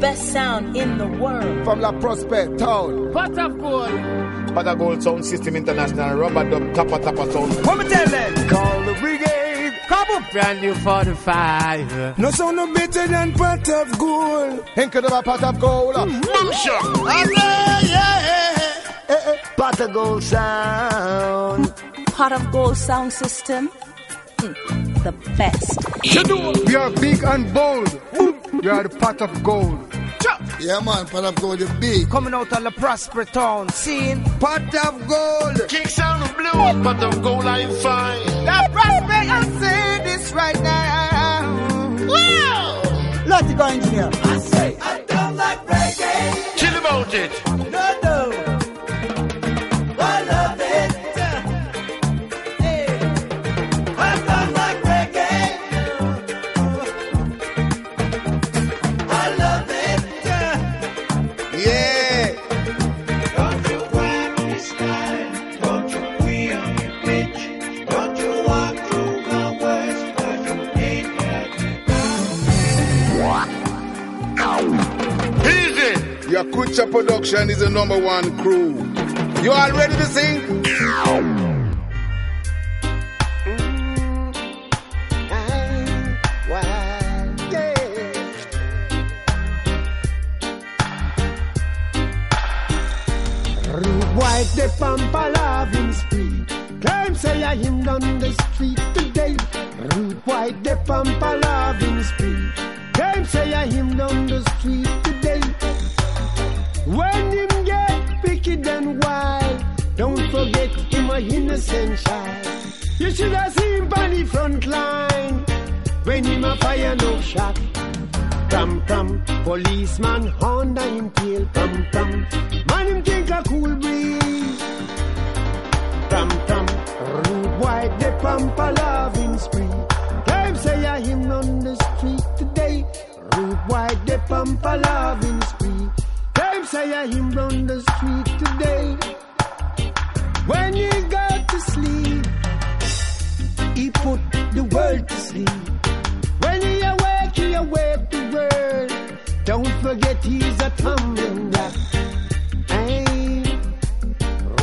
best sound in the world. From La Prospect Town. Pot of gold. Pot of gold sound system international. Rubber dub tappa tappa sound. What me tell them? Call the brigade. Come up, brand new 45. No sound no better than pot of gold. Incredible pot of gold. Boom shot. Pot of gold sound. Pot of gold sound system. Mm, the best. We are big and bold. We are the pot of gold. Yeah, man, pot of gold, you big. Coming out of the Prosper town scene. Pot of gold. King sound of blue. Pot of gold I'm fine. The Prosper, I say this right now. Wow. Let it go, engineer. I say, I don't like reggae. Chill about it. Yakucha Production is the number one crew. You all ready to sing? White the pampa loving spree. Claim say I him on the street today. Rude white the pampa loving spree. Claim say I him on the street today. A innocent child. You should have seen the front line when him a fire no shot. Pram pram, policeman Honda him tail pram pram. Man him think a cool breeze. Pram pram, rude white the pampa loving spree. Time say I him on the street today. Rude white the pampa loving spree. Time say I him on the street today. When he got to sleep, he put the world to sleep. When he awake, he awake the world. Don't forget he's a tumbling. Hey,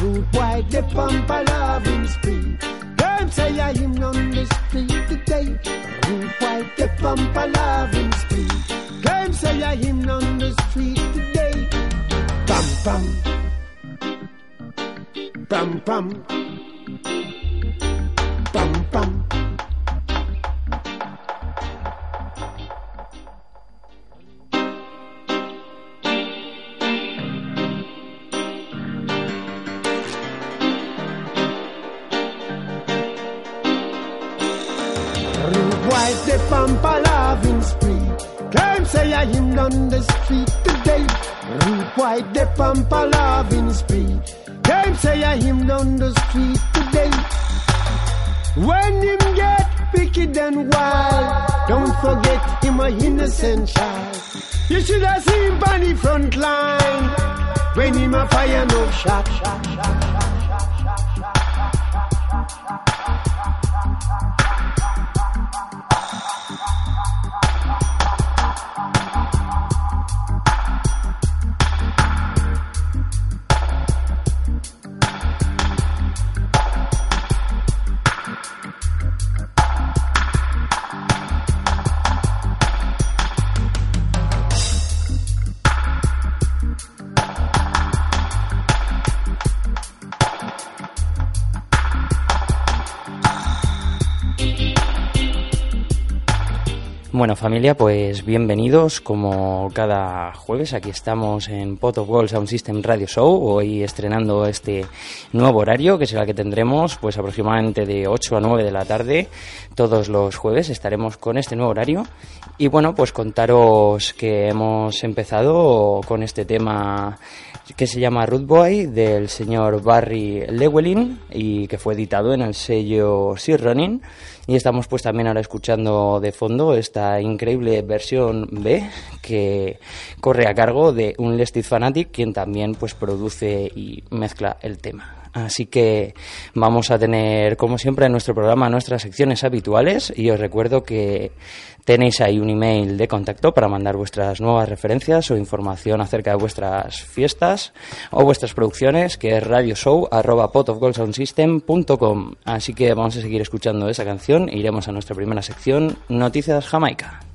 rude white the pampa loving spree. Don't say I him on the street today. Rude white the pampa loving spree. Don't say I him on the street today. Pam pam. Pam pam. Pam pam. White the pampa loving spree. Claim say I him on the street today. White the pampa loving spree. Claim say I him down the street today. When him get wicked and wild, don't forget him a innocent child. You should have seen him on the front line when him a fire no shot, shot, shot, Bueno familia, pues bienvenidos como cada jueves. Aquí estamos en Pot of Gold Sound System Radio Show, hoy estrenando este nuevo horario que será el que tendremos pues aproximadamente de 8 a 9 de la tarde todos los jueves. Estaremos con este nuevo horario y bueno, pues contaros que hemos empezado con este tema que se llama Root Boy del señor Barry Llewellyn y que fue editado en el sello Sir Running y estamos pues también ahora escuchando de fondo esta increíble versión B que corre a cargo de un Lestit Fanatic quien también pues produce y mezcla el tema. Así que vamos a tener, como siempre, en nuestro programa nuestras secciones habituales y os recuerdo que tenéis ahí un email de contacto para mandar vuestras nuevas referencias o información acerca de vuestras fiestas o vuestras producciones, que es radioshow.potofgoldsoundsystem.com. Así que vamos a seguir escuchando esa canción e iremos a nuestra primera sección, Noticias Jamaica.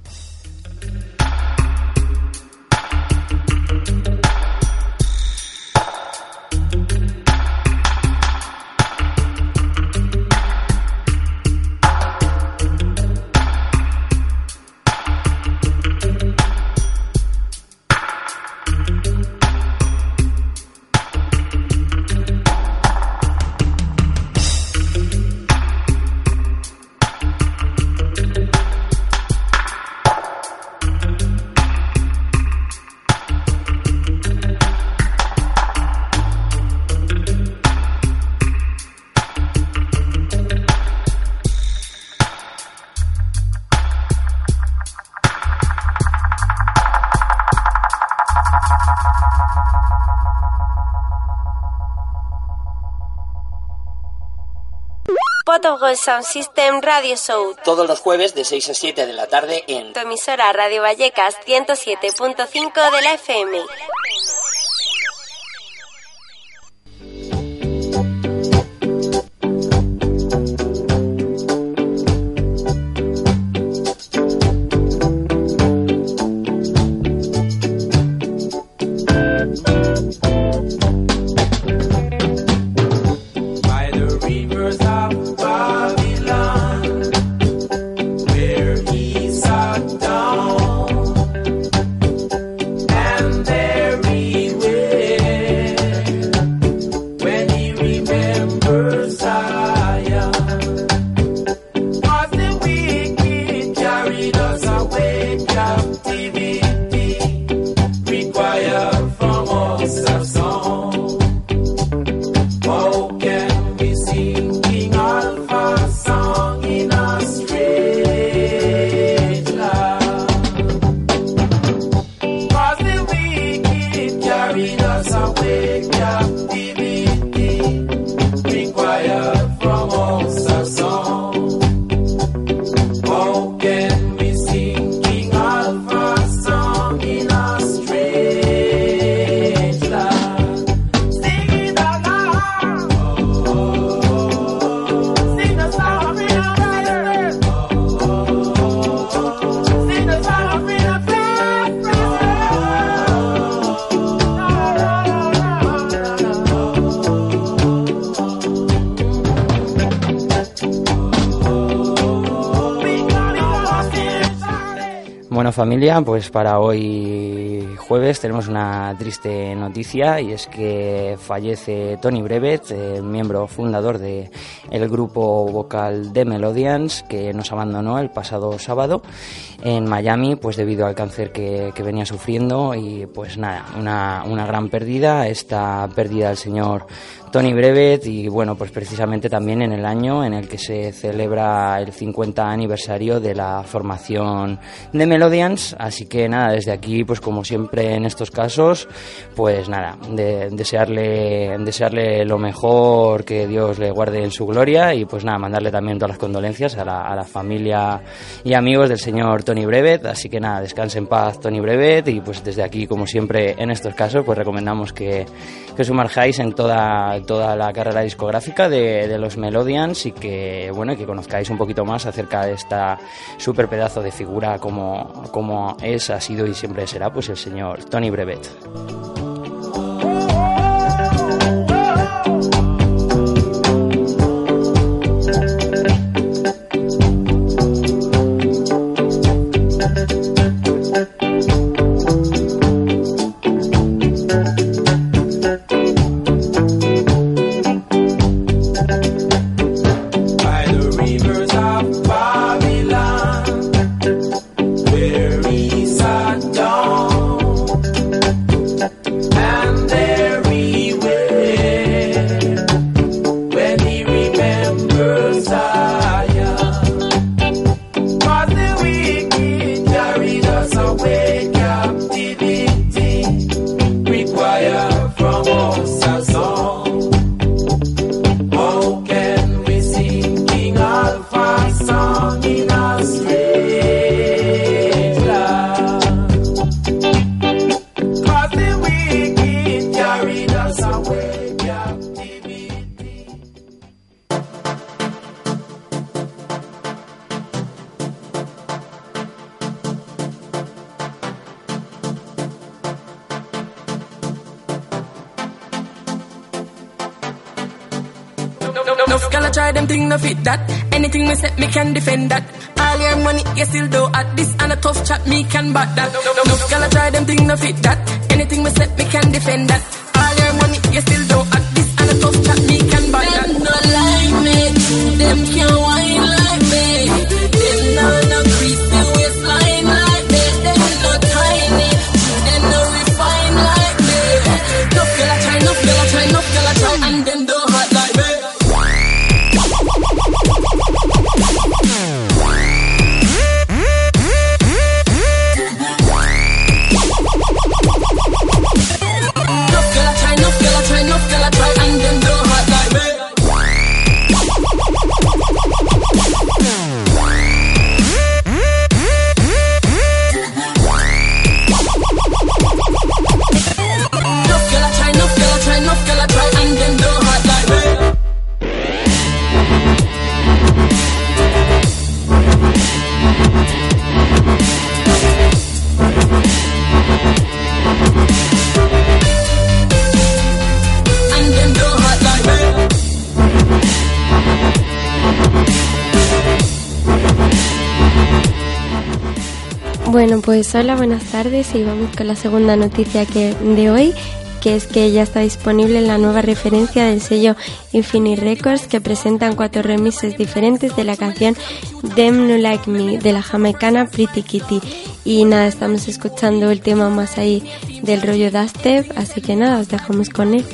Of Gold Sound System Radio Show. Todos los jueves de 6 a 7 de la tarde en Tu emisora Radio Vallecas 107.5 de la FM. Required from us a song. Familia, pues para hoy jueves tenemos una triste noticia y es que fallece Tony Brevet, eh, miembro fundador de el grupo vocal The Melodians, que nos abandonó el pasado sábado en Miami, pues debido al cáncer que, que venía sufriendo y pues nada, una, una gran pérdida, esta pérdida del señor Tony Brevet y bueno, pues precisamente también en el año en el que se celebra el 50 aniversario de la formación de Melodians, así que nada, desde aquí pues como siempre en estos casos, pues nada, de- desearle desearle lo mejor, que Dios le guarde en su gloria y pues nada, mandarle también todas las condolencias a la, a la familia y amigos del señor Tony Brevet, así que nada, descanse en paz Tony Brevet y pues desde aquí como siempre en estos casos pues recomendamos que, que sumerjáis en toda, toda la carrera discográfica de, los Melodians y que bueno que conozcáis un poquito más acerca de esta super pedazo de figura como, como es, ha sido y siempre será pues el señor Tony Brevet. Hola, buenas tardes y vamos con la segunda noticia de hoy, que es que ya está disponible la nueva referencia del sello Infinite Records que presentan cuatro remixes diferentes de la canción Them No Like Me de la jamaicana Pretty Kitty. Y nada, estamos escuchando el tema más ahí del rollo Dubstep, así que nada, os dejamos con él.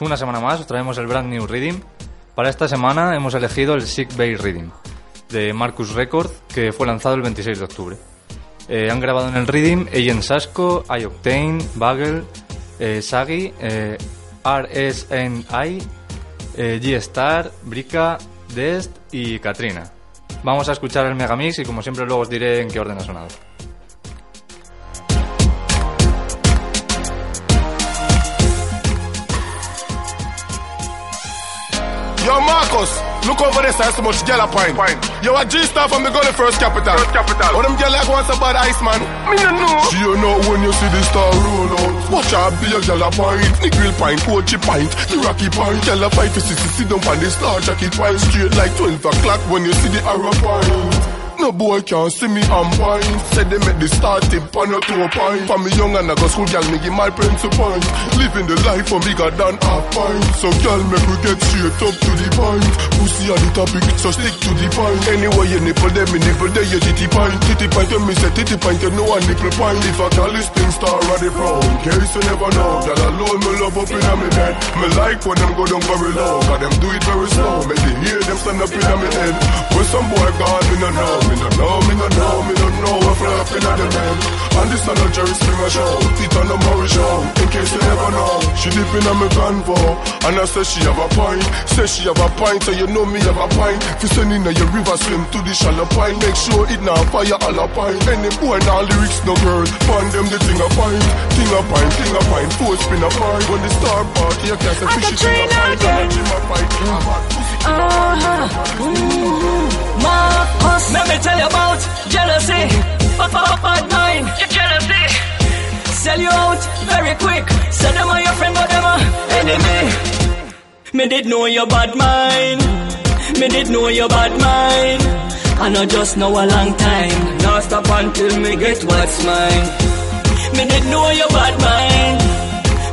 Una semana más os traemos el brand new Reading. Para esta semana hemos elegido el Sick Bay Reading de Marcus Record que fue lanzado el 26 de octubre. Eh, han grabado en el Reading Agent Sasco, iOctane, Bagel, eh, Sagi, eh, RSNI, eh, G-Star, Brica, Dest y Katrina. Vamos a escuchar el Megamix y como siempre luego os diré en qué orden ha sonado. Yo, Markus, look over there, sir. So much yellow pine. pine. Yo, a G-Star from the Gully First Capital. First Capital. Oh, them gyal like once about ice, man. Me no know. She you know when you see the star roll out. Watch out, be a gyal a pint. Nickel pint, coachy pint. The rocky pint. Gyal a fight to see, sit down on the star jacket pint. Straight like 12 o'clock when you see the arrow pint. No boy can see me I'm wine Said they make the start tip on your two pint For me young and I go school girl me give my parents a Living the life for bigger than half pint. So girl make we get straight up to the point. Pussy on the topic so stick to the point. Anyway you nipple them me nipple there you titty pint. Titty pint when me say titty pint you know I nipple pint. If I call this thing star front In case you never know. That alone me love up in me bed. Me like when them go down very low Cause them do it very slow. Make the hear them stand up in me head. When some boy gone me no know Me no know, me no know, me no know what flapping at the rain. And this on a Jerry Springer show, it on a Murray show. In case you never know, she dipping on me convo, and I say she have a pint. Say she have a pint, so you know me have a pint. You send in your river swim to the shallow pint, make sure it now fire all a pint. Any boy now lyrics no girl, find them the thing a pint, thing a pint, thing a pint. Four spin a pint when the star party, you can't say I fishy can thing a train pint, again. and a gym a pint. Uh-huh. Let me tell you about jealousy. Bad mind, jealousy. Sell you out very quick. Say them are your friend, but them are enemy. Me did know your bad mind. Me did know your bad mind. I know just know a long time. Now stop until me get what's mine. Me did know your bad mind.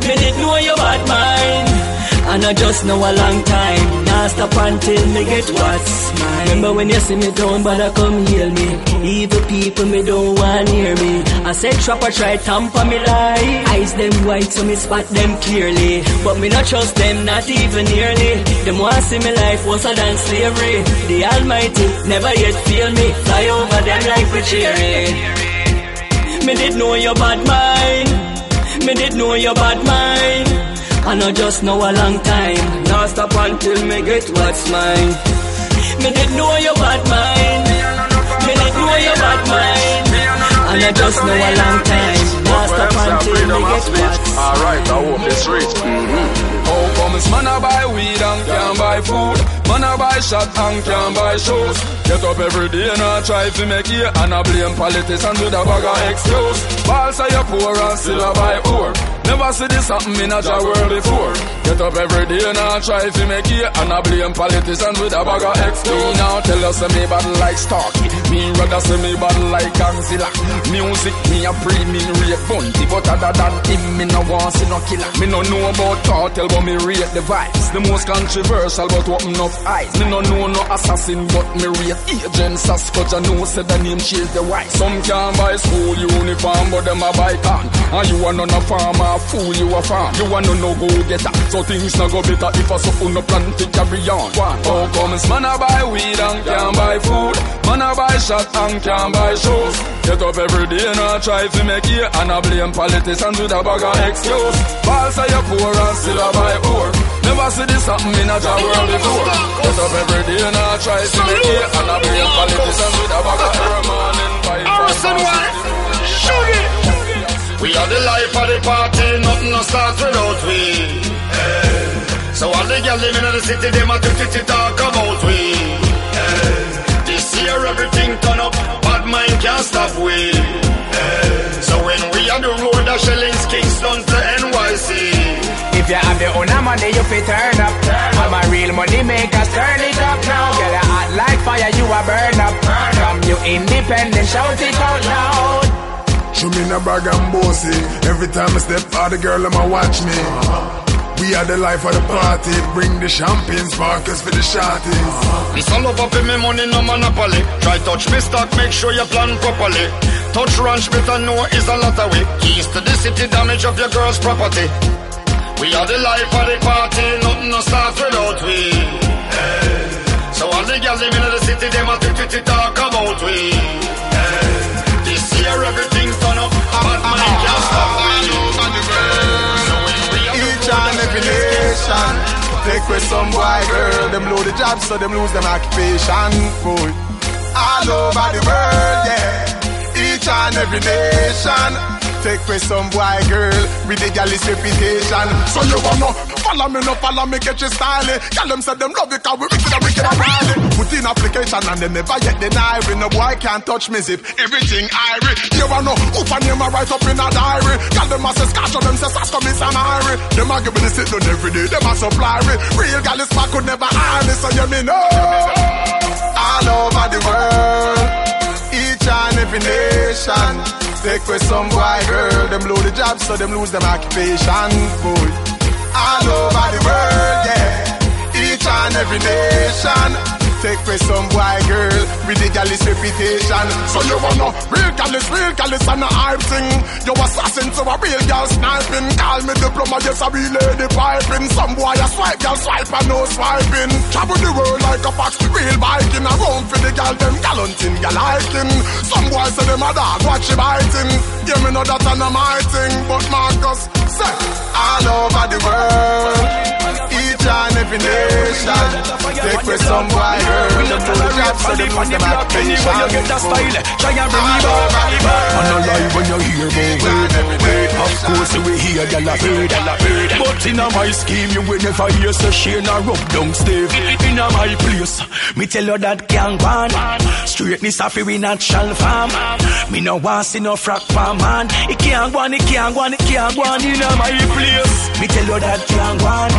Me did know your bad mind. And I just know a long time. Now stop until me get what's mine. Remember when you see me down, but I come heal me. Evil people, me don't want near me. I said trapper try tamper me lie. Eyes them white, so me spot them clearly. But me not trust them, not even nearly. Them want see me life worse than slavery. The Almighty never yet feel me. Fly over them like we cheering. Me did know your bad mind. Me did know your bad mind. I know just know a long time. Now stop until me get what's mine. Me did know your bad mind. Me did know your bad mind. And I just know a long time. Now stop until me get what's mine. Alright, I hope it's rich. Mm-hmm. How comes man a buy weed and can't buy food? Man a buy shot and can't buy shoes. Get up every day and I try to make it and I blame politicians with a bag of excuse. Balls say you're poor and still a buy poor. Never see this happen in a world before. Get up every day and I try to make it and I blame politicians with a bag of excuse. Now tell us me bad like Starkey. Me rather say me bad like Godzilla. Music me a pre me rate bunty, but other than him me no want see no killer. Me no know about cartel, but me rate the vibes. The most controversial, but open up eyes. Me no know no assassin, but me rate agent Sasco. I know say the name change the wise. Some can buy school uniform, but them a buy can. And you a none a farmer, fool you a farm. You a no no go getter, so things no go better if a something no plan to carry on. How comes man a buy weed and can't buy food? Man a buy shot and can't buy shoes. Get up every day and I try to make it and I blame politicians with a bag of excuse. Balls say you're poor and still a buy poor. Never see this happen in a job world before. Get up every day and I try to make it and I blame politicians with a bag of and buy Arson one, shoot it. We are the life of the party, nothing no start without we. So all the girls living in the city, them a to talk about we. This year everything turn up, bad mind can't stop we. So when we are the road, the shellings Kingston to NYC. If you have your own money, you fit turn up. I'm a real money maker, turn it up now. Get a hot like fire, you a burn up. From you independent, shout it out loud. Show me no bag and bossy. Every time I step out, the girl I'ma watch me. We are the life of the party. Bring the champagne sparkles for the shorties. This all over for me money, no monopoly. Try touch me stock, make sure you plan properly. Touch ranch, better know is a lot of away. Keys to the city, damage of your girl's property. We are the life of the party, nothing no start without we. So all the girls living in the city, them a talk about we. This year everything Each and every nation. Take with some boy girl, them lose the job so them lose them occupation. Boy, all over the world, yeah. Each and every nation. Take with some boy girl with the gallus reputation. So you wanna follow me, no follow me, get your style. Tell them say them love it, cause we wicked and wicked and wild. Put in application and they never yet deny it. No boy can't touch me zip, everything irie. You wanna who for name write up in a diary. Tell them I say scotch on them say sass come is an irie. Them a give me the sit down every day, them a supply it. Real gallus man could never this, so you me know. All over the world each and every nation. Take with some boy girl, them lose the job so them lose them occupation. Boy, all over the world, yeah. Each and every nation. Take for some boy girl with the gallus reputation. So you wanna real gallus, real gallus and a hype thing. You assassin to a real girl sniping. Call me diploma, yes I real lady piping. Some boy a swipe, girl swipe and no swiping. Travel the world like a fox, real biking around for the girl them gallanting, gal hiking. Some boy say them a dog, watch you biting. Give me no that and a my thing, but Markus say all over the world. And every nation. Take for some boy girl The full job so they put them at Anyway you get that style? Try and bring it back Man a lie when you hear it Of course will hear gyal a heard But in my scheme you will never hear So Shane a rub down Steve. In my place Me tell you that can't go on Straightness a we natural farm. Me no want see no frack farm man. It can't go on, it can't go on, it can't go on. In my place. Me tell you that can't go on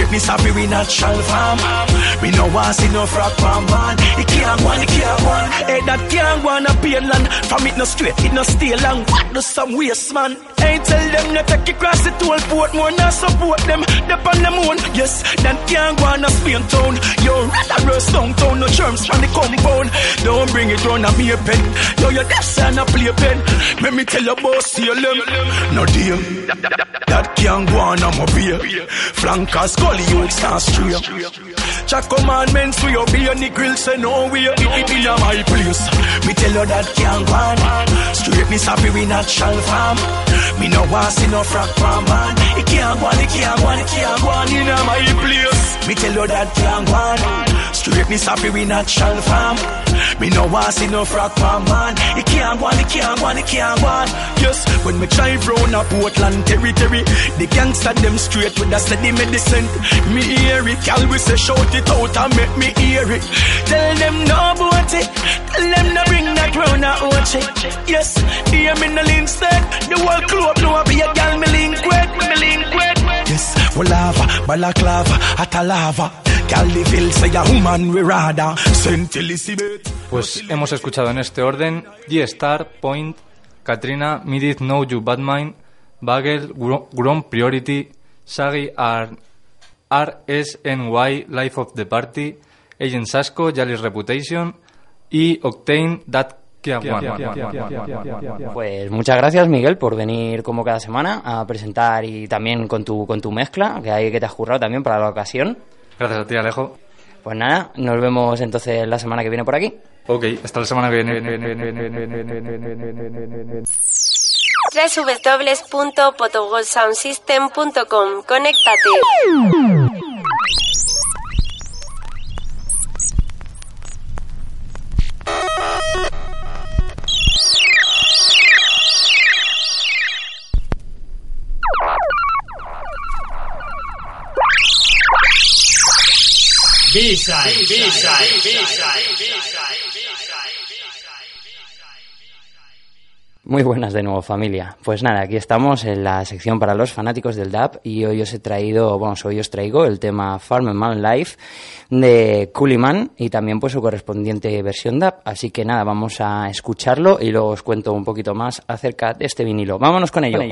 Straightness a fi we natural farm Me no want see no frog farm man. It can't go on, it can't go on Hey that can't go on a pain land. From it no straight, it no stay long. What do some waste man? Hey tell them no take it cross the toll port More not support them, dep on them own Yes, that can't go on a Spain town Yo, rather rust downtown No germs from the compound. Don't bring it round a me pen. Yo, you that's and a play pen. Let me tell you about CLM No deal. That can't go on a mobile Flankers, gully, you can't stray Jack commandments we obey and the grill say no way in, in my place. Me tell you that can't go on. Straightness happy we natural farm. Me no want see no frack farm man. It can't go on, it can't go on, it can't go on in my place. Me tell you that can't go on. Straightness happy we natural farm. Me no want see no frack farm man. It can't go on, it can't go on, it can't go on. Yes, when me drive round a Portland territory, the gangster them straight with a steady medicine. Me hear it, we say shout make me hear it. Tell them no. Tell them no. Yes, I be a gal. Yes, well lava, balaclava, at a lava. Gal the feel say a woman we rather. Sent Elizabeth. Pues hemos escuchado en este orden G-Star, Point, Katrina, Midit Know You Batman, Bagel, Gro- Ground Priority, Shaggy R- RSNY, Life of the Party, Agent Sasco, Jalis Reputation y Octane, That. Pues muchas gracias, Miguel, por venir como cada semana a presentar y también con tu, con tu mezcla, que hay que te has currado también para la ocasión. Gracias a ti, Alejo. Pues nada, nos vemos entonces la semana que viene por aquí. Ok, hasta la semana que viene. www.potogolsoundsystem.com Conéctate. B-side, B-side, B-side, Muy buenas de nuevo, familia. Pues nada, aquí estamos en la sección para los fanáticos del DAP y hoy os he traído, bueno, hoy os traigo el tema Farm Man Life de Cooliman y también pues su correspondiente versión DAP. Así que nada, vamos a escucharlo y luego os cuento un poquito más acerca de este vinilo. Vámonos con ello. Oh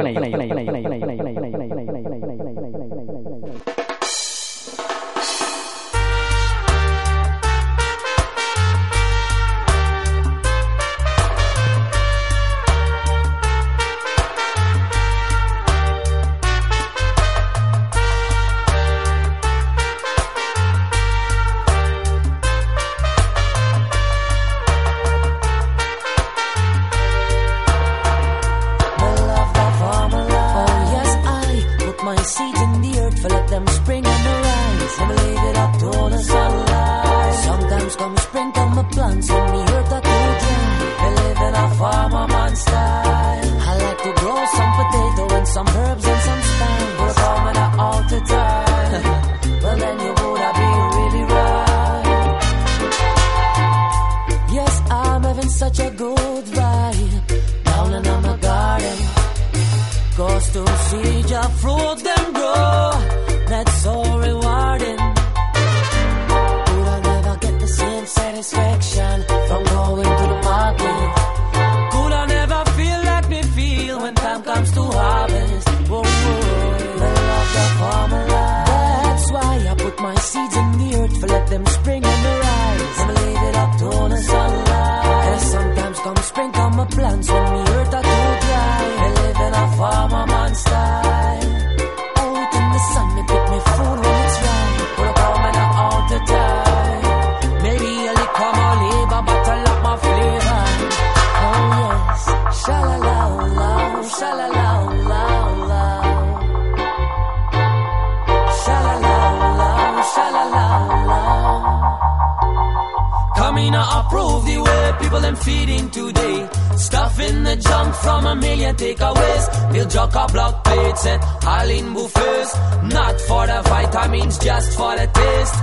plates at all in buffets. Not for the vitamins, just for the taste.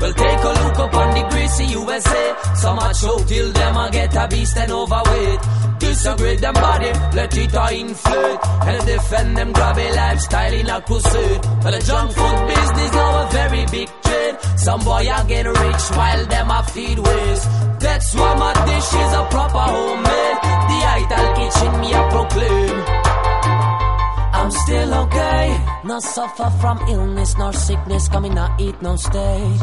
Well, take a look upon the greasy USA. Some a choke till them a get a beast and overweight. Disagree them body, let it a inflate. And defend them grabby lifestyle in a crusade. But the junk food business now a very big trade. Some boy a get rich while them a feed waste. That's why my dish is a proper homemade. The idol kitchen me a proclaim. I'm still okay. Not suffer from illness nor sickness, coming not eat no steak.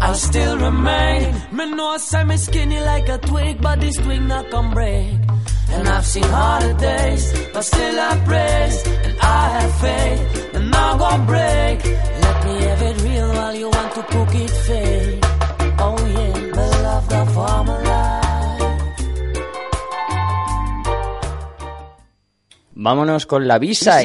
I still remain. Me know say me skinny like a twig, but this twig not come break. And I've seen harder days, but still I praise and I have faith. And now gonna break. Let me have it real while you want to cook it fake. Oh yeah, me love the farmer Vámonos con la visa.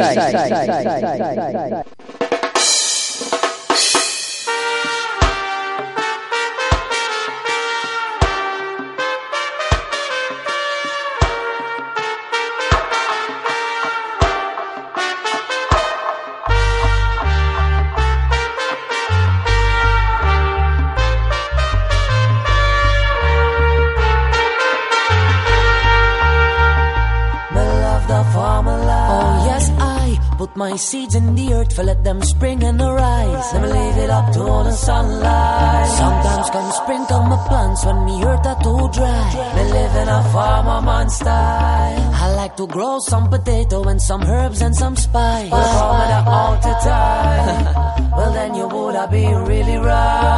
Put my seeds in the earth for let them spring and arise. Let me leave it up to all the sunlight. Sometimes come spring, sprinkle my plants when me earth are too dry. Me live in a farmer man style. I like to grow some potato and some herbs and some spice. Well, farmer the all the time. well then you would have been really right.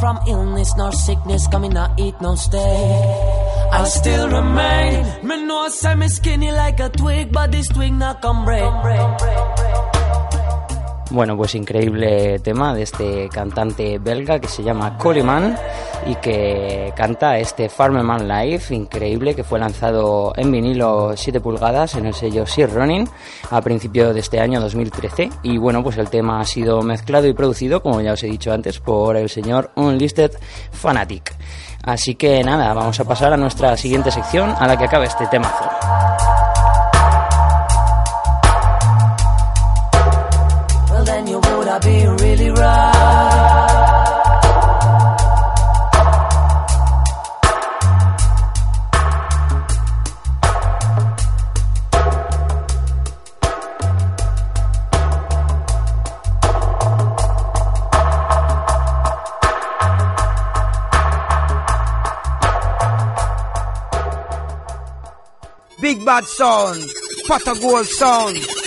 From illness nor sickness, coming not eat no steak. I still remain. Me know I me skinny like a twig, but this twig not come break. Bueno, pues increíble tema de este cantante belga que se llama Coleman y que canta este Farmerman Live, increíble, que fue lanzado en vinilo 7 pulgadas en el sello Sir Running a principios de este año 2013. Y bueno, pues el tema ha sido mezclado y producido, como ya os he dicho antes, por el señor Unlisted Fanatic. Así que nada, vamos a pasar a nuestra siguiente sección a la que acaba este temazo. Have been really right. Big bad sound. Pot gold sound.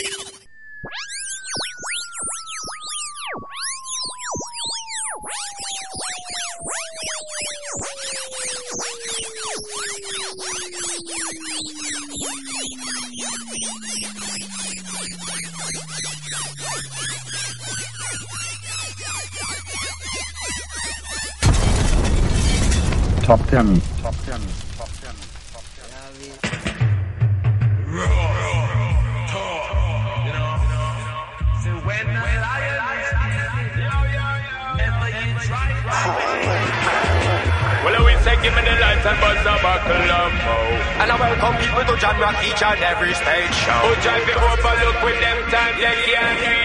Top 10. Well, we say give me the lights and buzz the buckle up, oh. And I welcome people to John Rock each and every stage show. Who drive the overlook with them times they can't read now.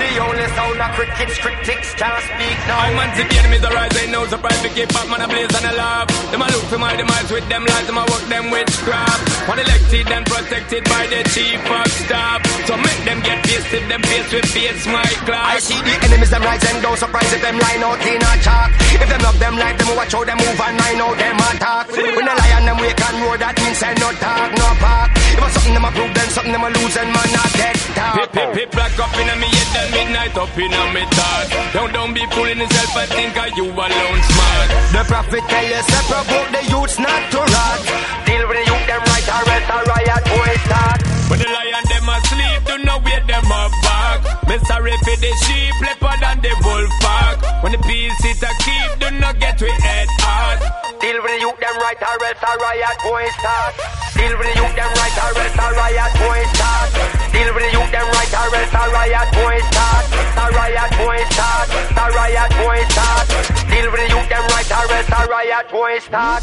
The only sound of crickets, critics can't speak now. I'm anti the enemies arise, ain't no surprise to keep Batman a blaze and a laugh. Them a look for my demise with them lies, them a work them witchcraft. One elected and protected by the chief of staff. So make them get pissed if them face with face my class. I see the enemies them rise and don't surprise if them line out in a chalk. If them love them like them, watch how them move and I know them attack. When the lion them wake and roar, that means say no talk, no park. If it's something them a prove, then something them a lose, and man not dead talk. Pip, pip, pip, black up in a me head, then midnight up in a me thought. Don't, don't be fooling yourself I think of you alone smart. The prophet tell you, provoke the youths not to rot. Deal with the youth them right, or else a riot boy start. When the lion them asleep, do not wait them up back. Me sorry for the sheep, leopard and the wolf pack. When the peace it a keep, do not get we head hard. Deal with the youth them right, or else a riot boy start. Deal with the youth them right, or else a riot boy start. Deal with the youth them right, or else a riot boy start. A riot boy start. A riot boy start. Deal with the youth them right, or else a riot boy start.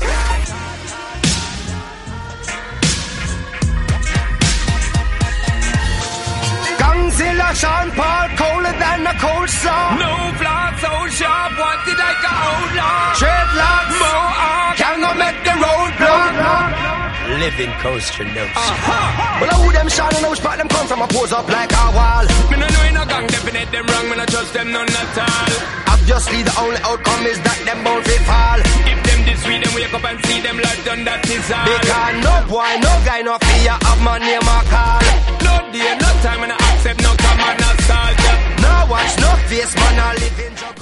Godzilla, Sean Paul, colder than a cold slaw. No flaw so sharp, wanted like a outlaw. Dreadlocks, Mohawk, can go make the road block. Living coaster notes. Ah. Well, I who them shot and I spot them come from a pose up like a wall. Me no know in a gang, definite them wrong, me no trust them none at all. Obviously, the only outcome is that them both will fall. If them this week, them wake up and see them like done, that is all. Because no boy, no guy, no fear of my name or call. No day, no time, and I accept no command assault.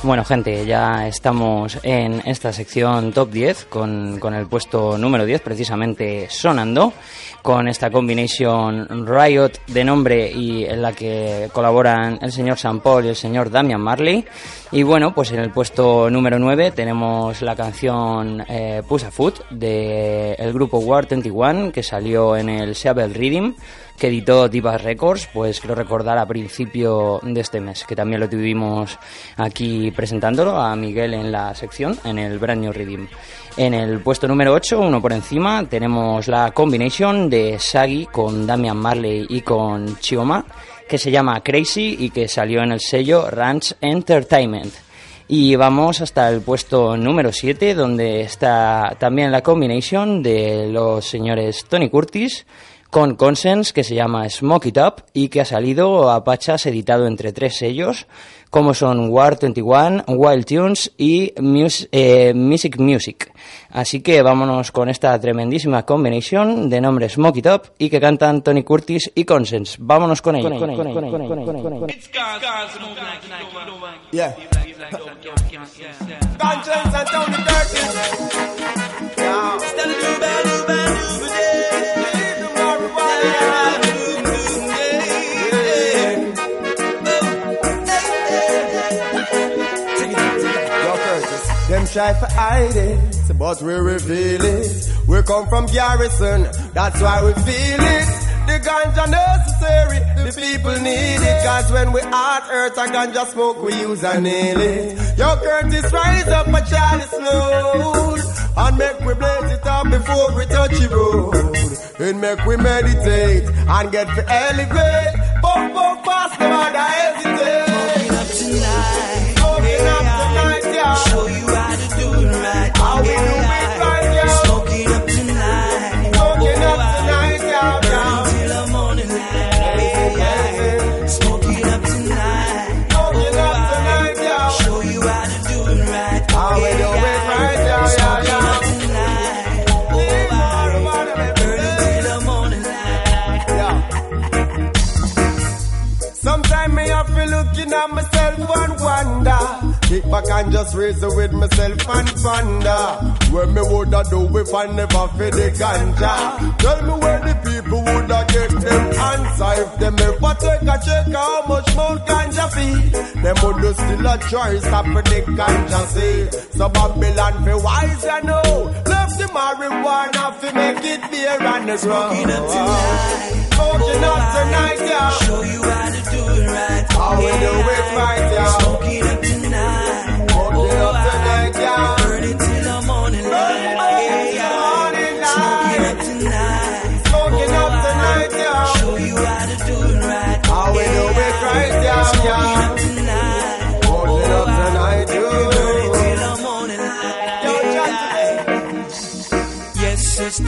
Bueno, gente, ya estamos en esta sección top 10 con, con el puesto número 10 precisamente sonando con esta combination Riot de nombre y en la que colaboran el señor San Paul y el señor Damian Marley. Y bueno, pues en el puesto número 9 tenemos la canción eh, Push a Foot del grupo War 21 que salió en el Seattle Reading que editó Divas Records, pues quiero recordar a principio de este mes, que también lo tuvimos aquí presentándolo a Miguel en la sección, en el Brand New Redeem. En el puesto número 8, uno por encima, tenemos la combination de Sagi con Damian Marley y con Chioma, que se llama Crazy y que salió en el sello Ranch Entertainment. Y vamos hasta el puesto número 7, donde está también la combination de los señores Tony Curtis, con Consens que se llama Smoke It Up y que ha salido a Pachas editado entre tres sellos como son War 21, Wild Tunes y Mus eh, Music Music. Así que vámonos con esta tremendísima combination de nombre Smoke It Up y que cantan Tony Curtis y Consens. Vámonos con and Tony Curtis. Try to hide it, but we reveal it. We come from Garrison, that's why we feel it. The ganja necessary, the people need it. Cause when we heart hurt, a ganja smoke, we use and nail it. Yo, Curtis, rise up a Charlie slow. And make we blaze it up before we touch the road. And make we meditate and get to elevate. Bump, bump, fast, just reason with myself and ponder. Where me woulda do if I never feel the ganja? Tell me where the people woulda get them answer if them ever take a check how much more ganja fee. Them woulda still a try stop the ganja see. So Babylon be wise, you know. Love the marijuana fi make it beer and the Smoking up tonight. Smoking up tonight, yeah. Show you how to do it right. How we do it right, yeah. Smoking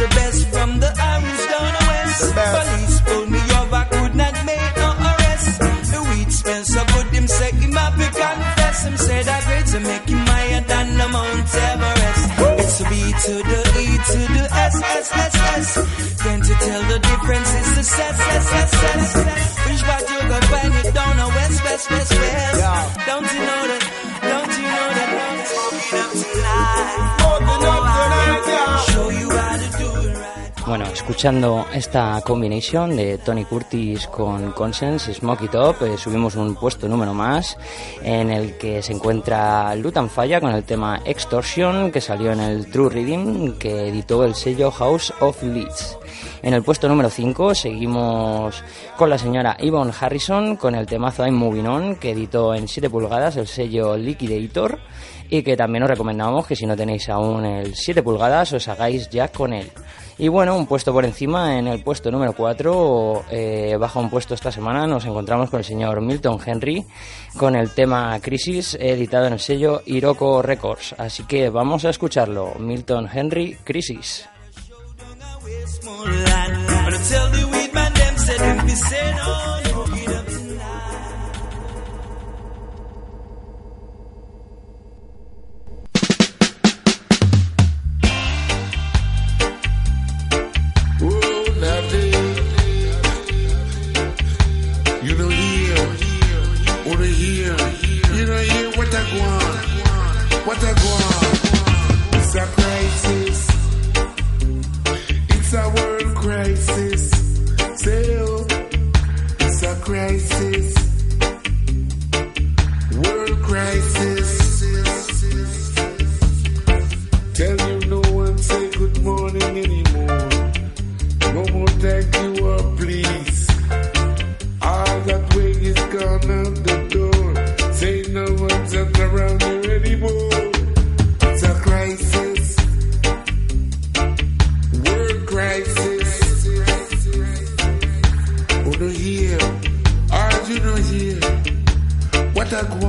the best from the arrows down the west. Police pulled me over, could not make no arrest. The weed smells so good, him say him happy confess. Him say that great to make him higher than the Mount Everest. It's a B to the E to the S S S S. Can't you tell the difference? It's the S S S S. Which part you gonna find it down the west, west, west, west? Don't Bueno, escuchando esta combination de Tony Curtis con Conscience, Smoke It Up, eh, subimos un puesto número más en el que se encuentra Lutan Falla con el tema Extortion que salió en el True Reading que editó el sello House of Leeds. En el puesto número 5 seguimos con la señora Yvonne Harrison con el temazo I'm Moving On que editó en 7 pulgadas el sello Liquidator y que también os recomendamos que si no tenéis aún el 7 pulgadas os hagáis ya con él. Y bueno, un puesto por encima, en el puesto número 4, eh, baja un puesto esta semana, nos encontramos con el señor Milton Henry con el tema Crisis, editado en el sello Iroko Records. Así que vamos a escucharlo, Milton Henry, Crisis. What I on want, what I want. It's a esta cual.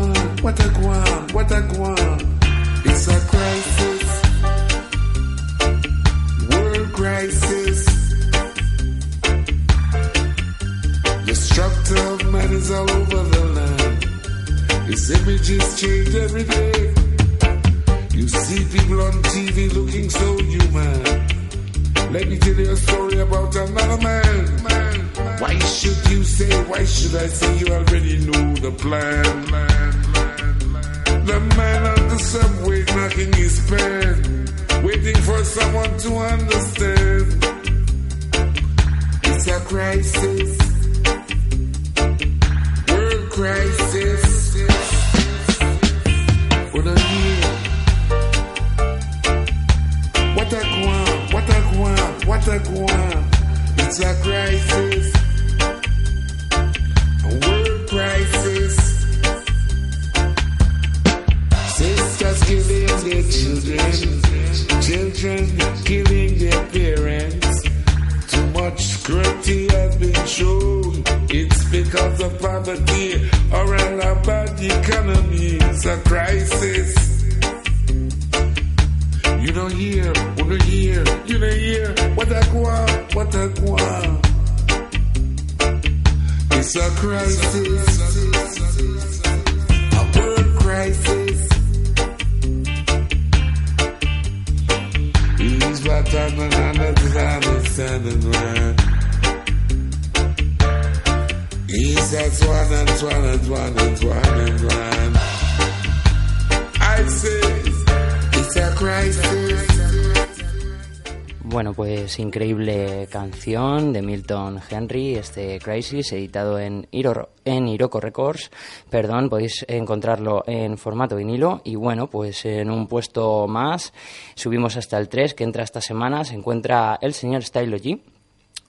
Bueno, pues increíble canción de Milton Henry, este Crisis, editado en, Iro, en Iroko Records. Perdón, podéis encontrarlo en formato vinilo. Y bueno, pues en un puesto más, subimos hasta el 3, que entra esta semana, se encuentra el señor Stylogy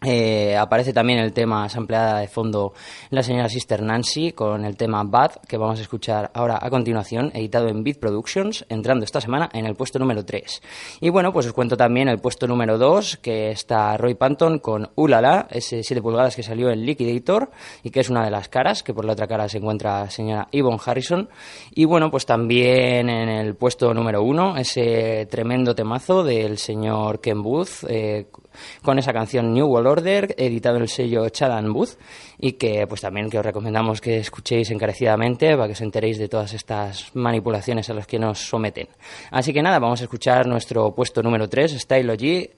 eh, aparece también el tema sampleada de fondo la señora Sister Nancy con el tema Bad que vamos a escuchar ahora a continuación, editado en Beat Productions, entrando esta semana en el puesto número 3. Y bueno, pues os cuento también el puesto número 2 que está Roy Panton con Ulala, ese 7 pulgadas que salió en Liquidator y que es una de las caras, que por la otra cara se encuentra la señora Yvonne Harrison. Y bueno, pues también en el puesto número 1 ese tremendo temazo del señor Ken Booth. Eh, con esa canción New World Order, editado en el sello Chadan Booth, y que pues también que os recomendamos que escuchéis encarecidamente para que os enteréis de todas estas manipulaciones a las que nos someten. Así que nada, vamos a escuchar nuestro puesto número 3, Style G,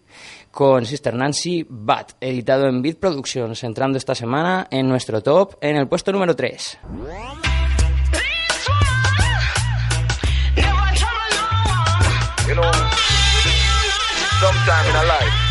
con Sister Nancy Bat, editado en Beat Productions, entrando esta semana en nuestro top en el puesto número 3. You have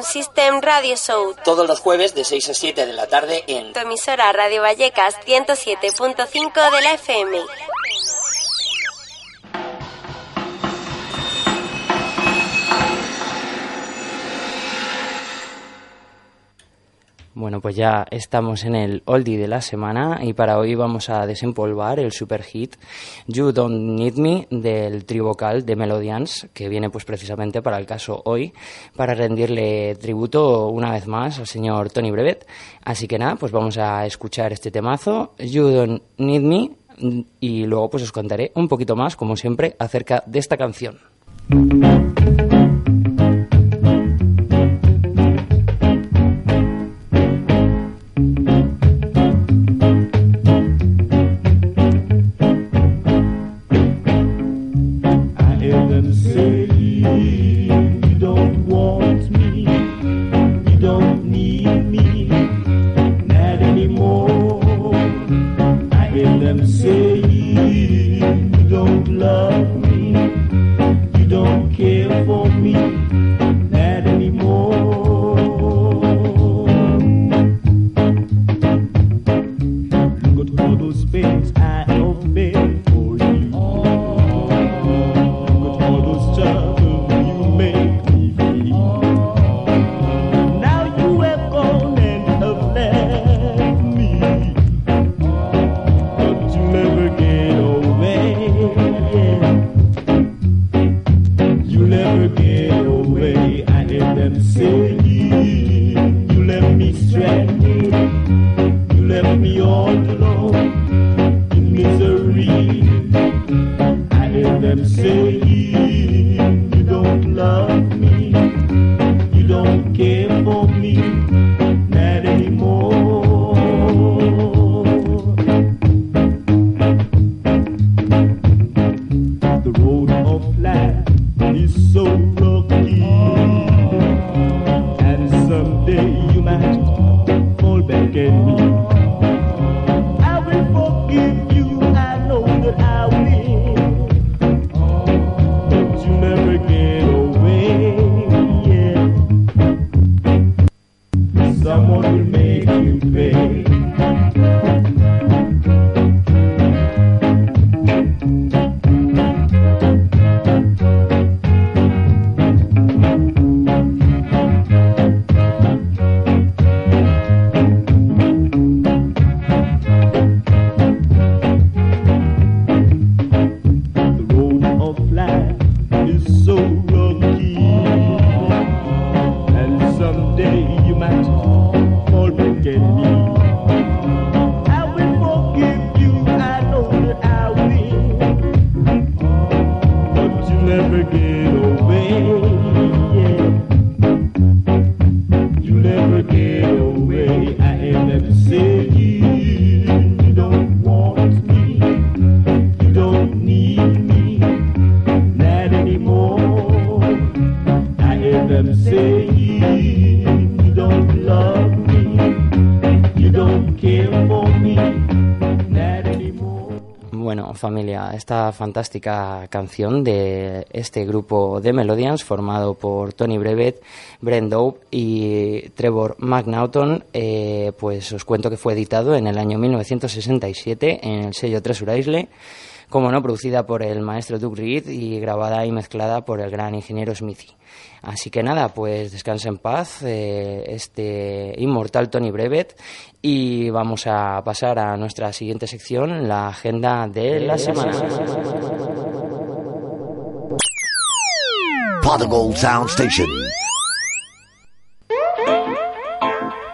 Sound System Radio Show. Todos los jueves de 6 a 7 de la tarde en tu emisora Radio Vallecas 107.5 de la FM. Bueno, pues ya estamos en el oldie de la semana y para hoy vamos a desempolvar el super hit You Don't Need Me del vocal de Melodians, que viene pues precisamente para el caso hoy, para rendirle tributo una vez más al señor Tony Brevet. Así que nada, pues vamos a escuchar este temazo, You Don't Need Me, y luego pues os contaré un poquito más, como siempre, acerca de esta canción. Familia, esta fantástica canción de este grupo de Melodians formado por Tony Brevet, Brent Dope y Trevor McNaughton, eh, pues os cuento que fue editado en el año 1967 en el sello Treasure Isle, como no, producida por el maestro Doug Reed y grabada y mezclada por el gran ingeniero Smithy. Así que nada, pues descansa en paz eh, este inmortal Tony Brevet y vamos a pasar a nuestra siguiente sección, la agenda de la semana. Gold Sound Station.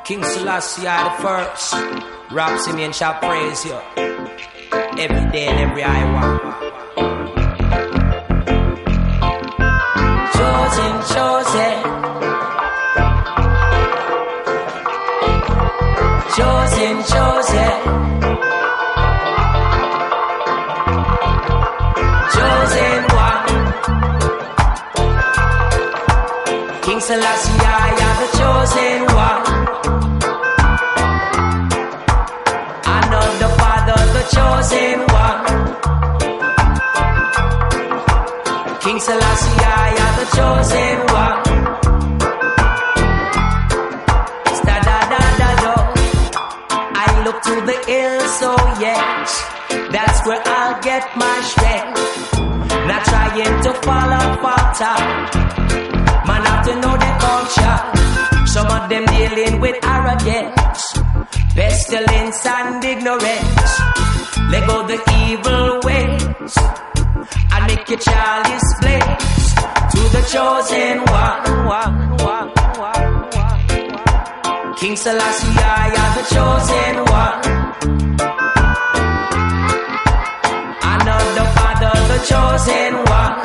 King Selassie the first. Rap Simeon shall praise you. Every day and every hour. Chosen, chosen. Chosen, chosen. Chosen one. King Selassie, I am the chosen one. Chosen one. King Selassie, I am the chosen one. Sta-da-da-da-do. I look to the hills, so yes, that's where I'll get my strength. Not trying to follow falter. Man have to know the culture. Some of them dealing with arrogance, pestilence and ignorance. Let go the evil ways and make your childish place to the chosen one. King Selassie, I am the chosen one. I know the Father, the chosen one.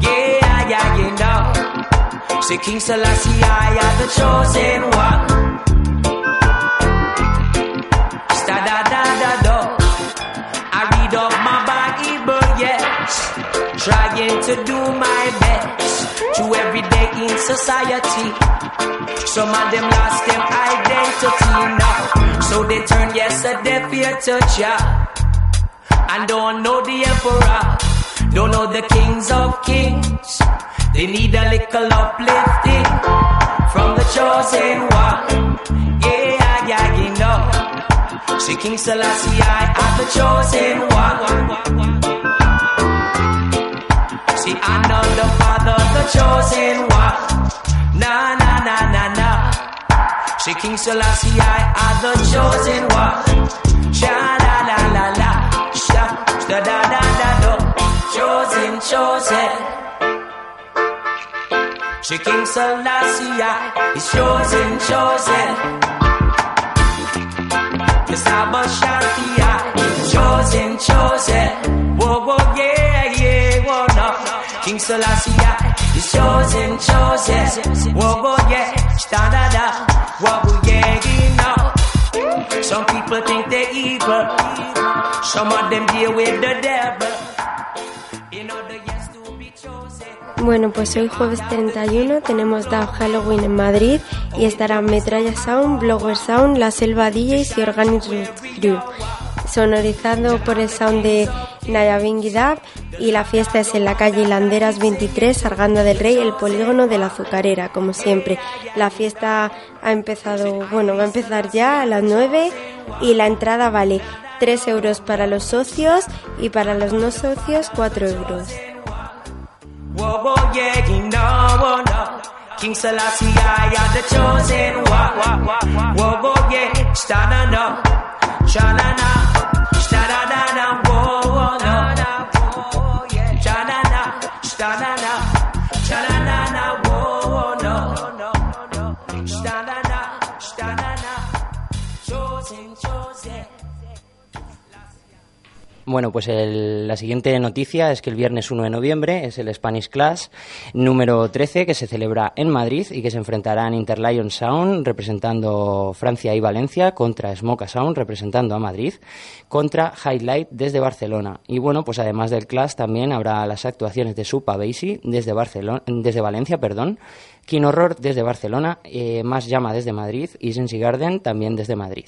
Yeah, yeah, you know. Say King Selassie, I am the chosen one. Trying to do my best to every day in society. Some of them lost their identity now. So they turn yes a deaf ear to Jah. And don't know the emperor. Don't know the kings of kings. They need a little uplifting from the chosen one. Yeah, yeah, you know. See King Selassie, I am the chosen one. See, I know the Father, the chosen one. Nah, nah, nah, nah, nah. See King Selassie, I am the chosen one. Sha la la la la, sha da da da da do. Chosen, chosen. See King Selassie, I is chosen, chosen. Yes, I'm I chosen, chosen. Whoa, whoa, yeah, yeah, whoa, King yeah, yeah. Some people think they're evil. Some of them deal with the devil. Bueno, pues hoy jueves 31 tenemos DAO Halloween en Madrid y estarán Metralla Sound, Blogger Sound, La Selva DJs y Organic sonorizado por el sound de Nayabingi Dab y la fiesta es en la calle Landeras 23, Arganda del Rey, el polígono de la Azucarera, como siempre. La fiesta ha empezado, bueno, va a empezar ya a las 9 y la entrada vale 3 euros para los socios y para los no socios 4 euros. Bueno, pues el- la siguiente noticia es que el viernes 1 de noviembre es el Spanish Class número 13 que se celebra en Madrid y que se enfrentarán Interlion Sound representando Francia y Valencia contra Smoka Sound representando a Madrid contra Highlight desde Barcelona. Y bueno, pues además del Class también habrá las actuaciones de Supa Basie desde, Barcelona, desde Valencia, perdón, King Horror desde Barcelona, eh, Más Llama desde Madrid y Sensi Garden también desde Madrid.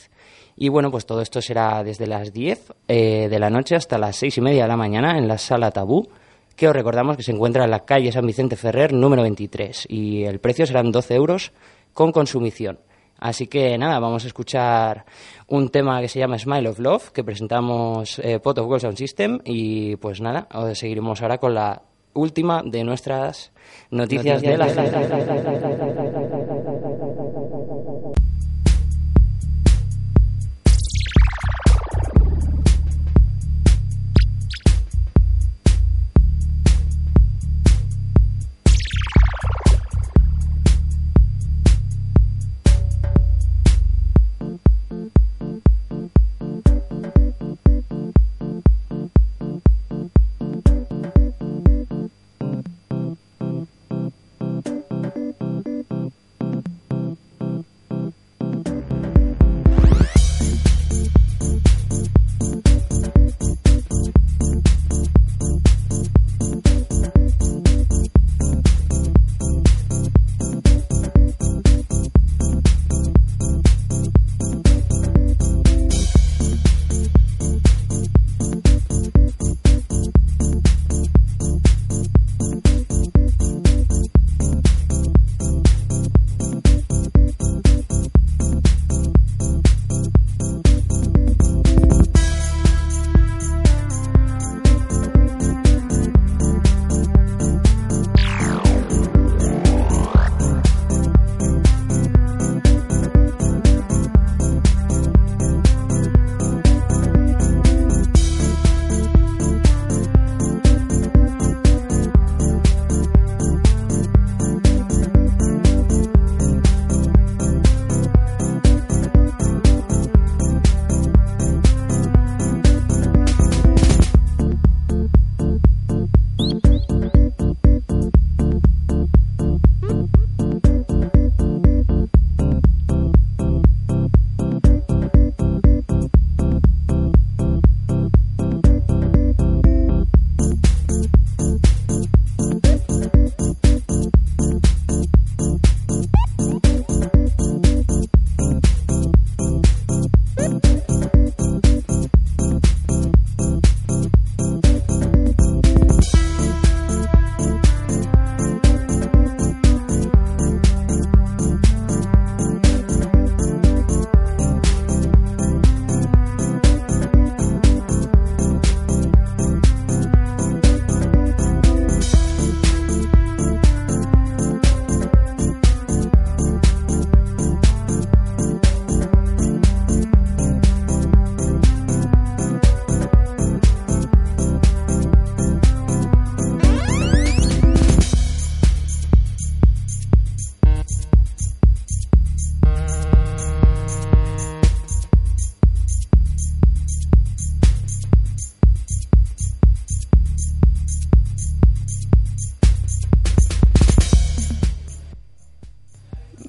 Y bueno, pues todo esto será desde las 10 eh, de la noche hasta las 6 y media de la mañana en la sala Tabú, que os recordamos que se encuentra en la calle San Vicente Ferrer número 23 y el precio serán 12 euros con consumición. Así que nada, vamos a escuchar un tema que se llama Smile of Love, que presentamos eh, Pot of Gold Sound System y pues nada, os seguiremos ahora con la última de nuestras noticias, de la Thank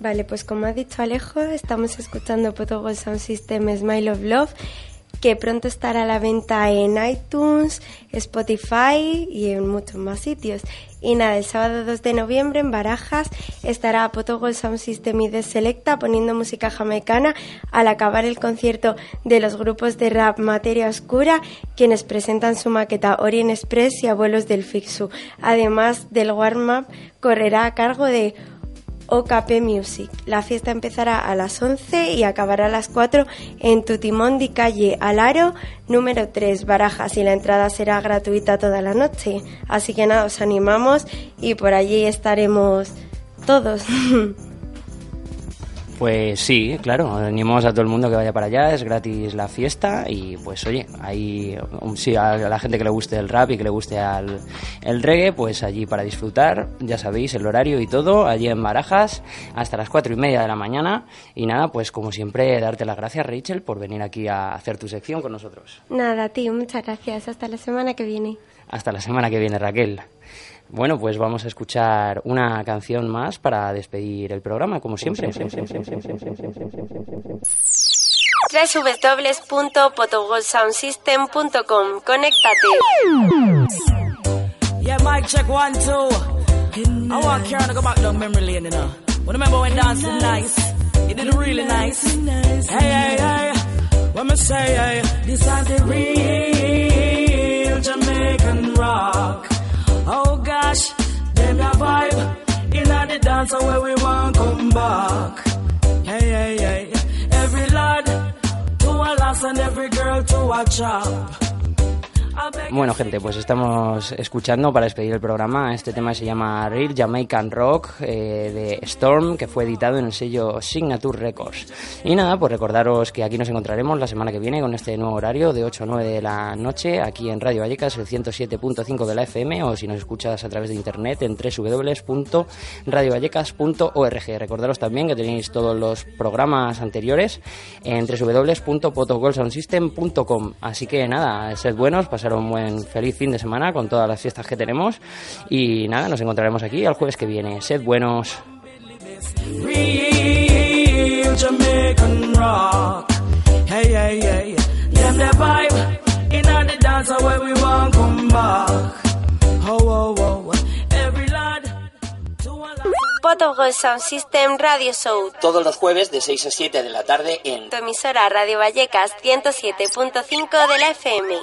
Vale, pues como ha dicho Alejo, estamos escuchando Potogol Sound System Smile of Love, que pronto estará a la venta en iTunes, Spotify y en muchos más sitios. Y nada, el sábado 2 de noviembre en Barajas estará Potogol Sound System y de Selecta poniendo música jamaicana al acabar el concierto de los grupos de rap Materia Oscura, quienes presentan su maqueta Orient Express y Abuelos del Fixu. Además del warm-up, correrá a cargo de OKP Music. La fiesta empezará a las 11 y acabará a las 4 en Tutimondi, calle Alaro, número 3, Barajas, y la entrada será gratuita toda la noche. Así que nada, os animamos y por allí estaremos todos. Pues sí, claro, animamos a todo el mundo que vaya para allá, es gratis la fiesta y pues oye, ahí um, sí, a la gente que le guste el rap y que le guste al, el reggae, pues allí para disfrutar, ya sabéis el horario y todo, allí en Barajas hasta las cuatro y media de la mañana y nada, pues como siempre darte las gracias Rachel por venir aquí a hacer tu sección con nosotros. Nada, tío, muchas gracias. Hasta la semana que viene. Hasta la semana que viene Raquel. Bueno, pues vamos a escuchar una canción más para despedir el programa, como siempre. www.potogolsoundsystem.com Conéctate. Yeah, mic check one, two. I want Karen to go back down memory lane, you know. But remember when dancing nice? You did it really nice. Hey, hey, hey. When me say, hey, this is the real Jamaican rock. Oh gosh, them a vibe. In the dance where we want come back. Hey, hey, hey. Every lad to a lass and every girl to a chop. Bueno, gente, pues estamos escuchando para despedir el programa. Este tema se llama Real Jamaican Rock eh, de Storm, que fue editado en el sello Signature Records. Y nada, pues recordaros que aquí nos encontraremos la semana que viene con este nuevo horario de 8 a 9 de la noche aquí en Radio Vallecas, el 107.5 de la FM, o si nos escuchas a través de internet en www.radiovallecas.org. Recordaros también que tenéis todos los programas anteriores en www.potogolsoundsystem.com. Así que nada, sed buenos, pasar un buen feliz fin de semana con todas las fiestas que tenemos y nada, nos encontraremos aquí el jueves que viene. Sed buenos. Potogol Sound System Radio Show. Todos los jueves de 6 a 7 de la tarde en Tu emisora Radio Vallecas 107.5 de la FM.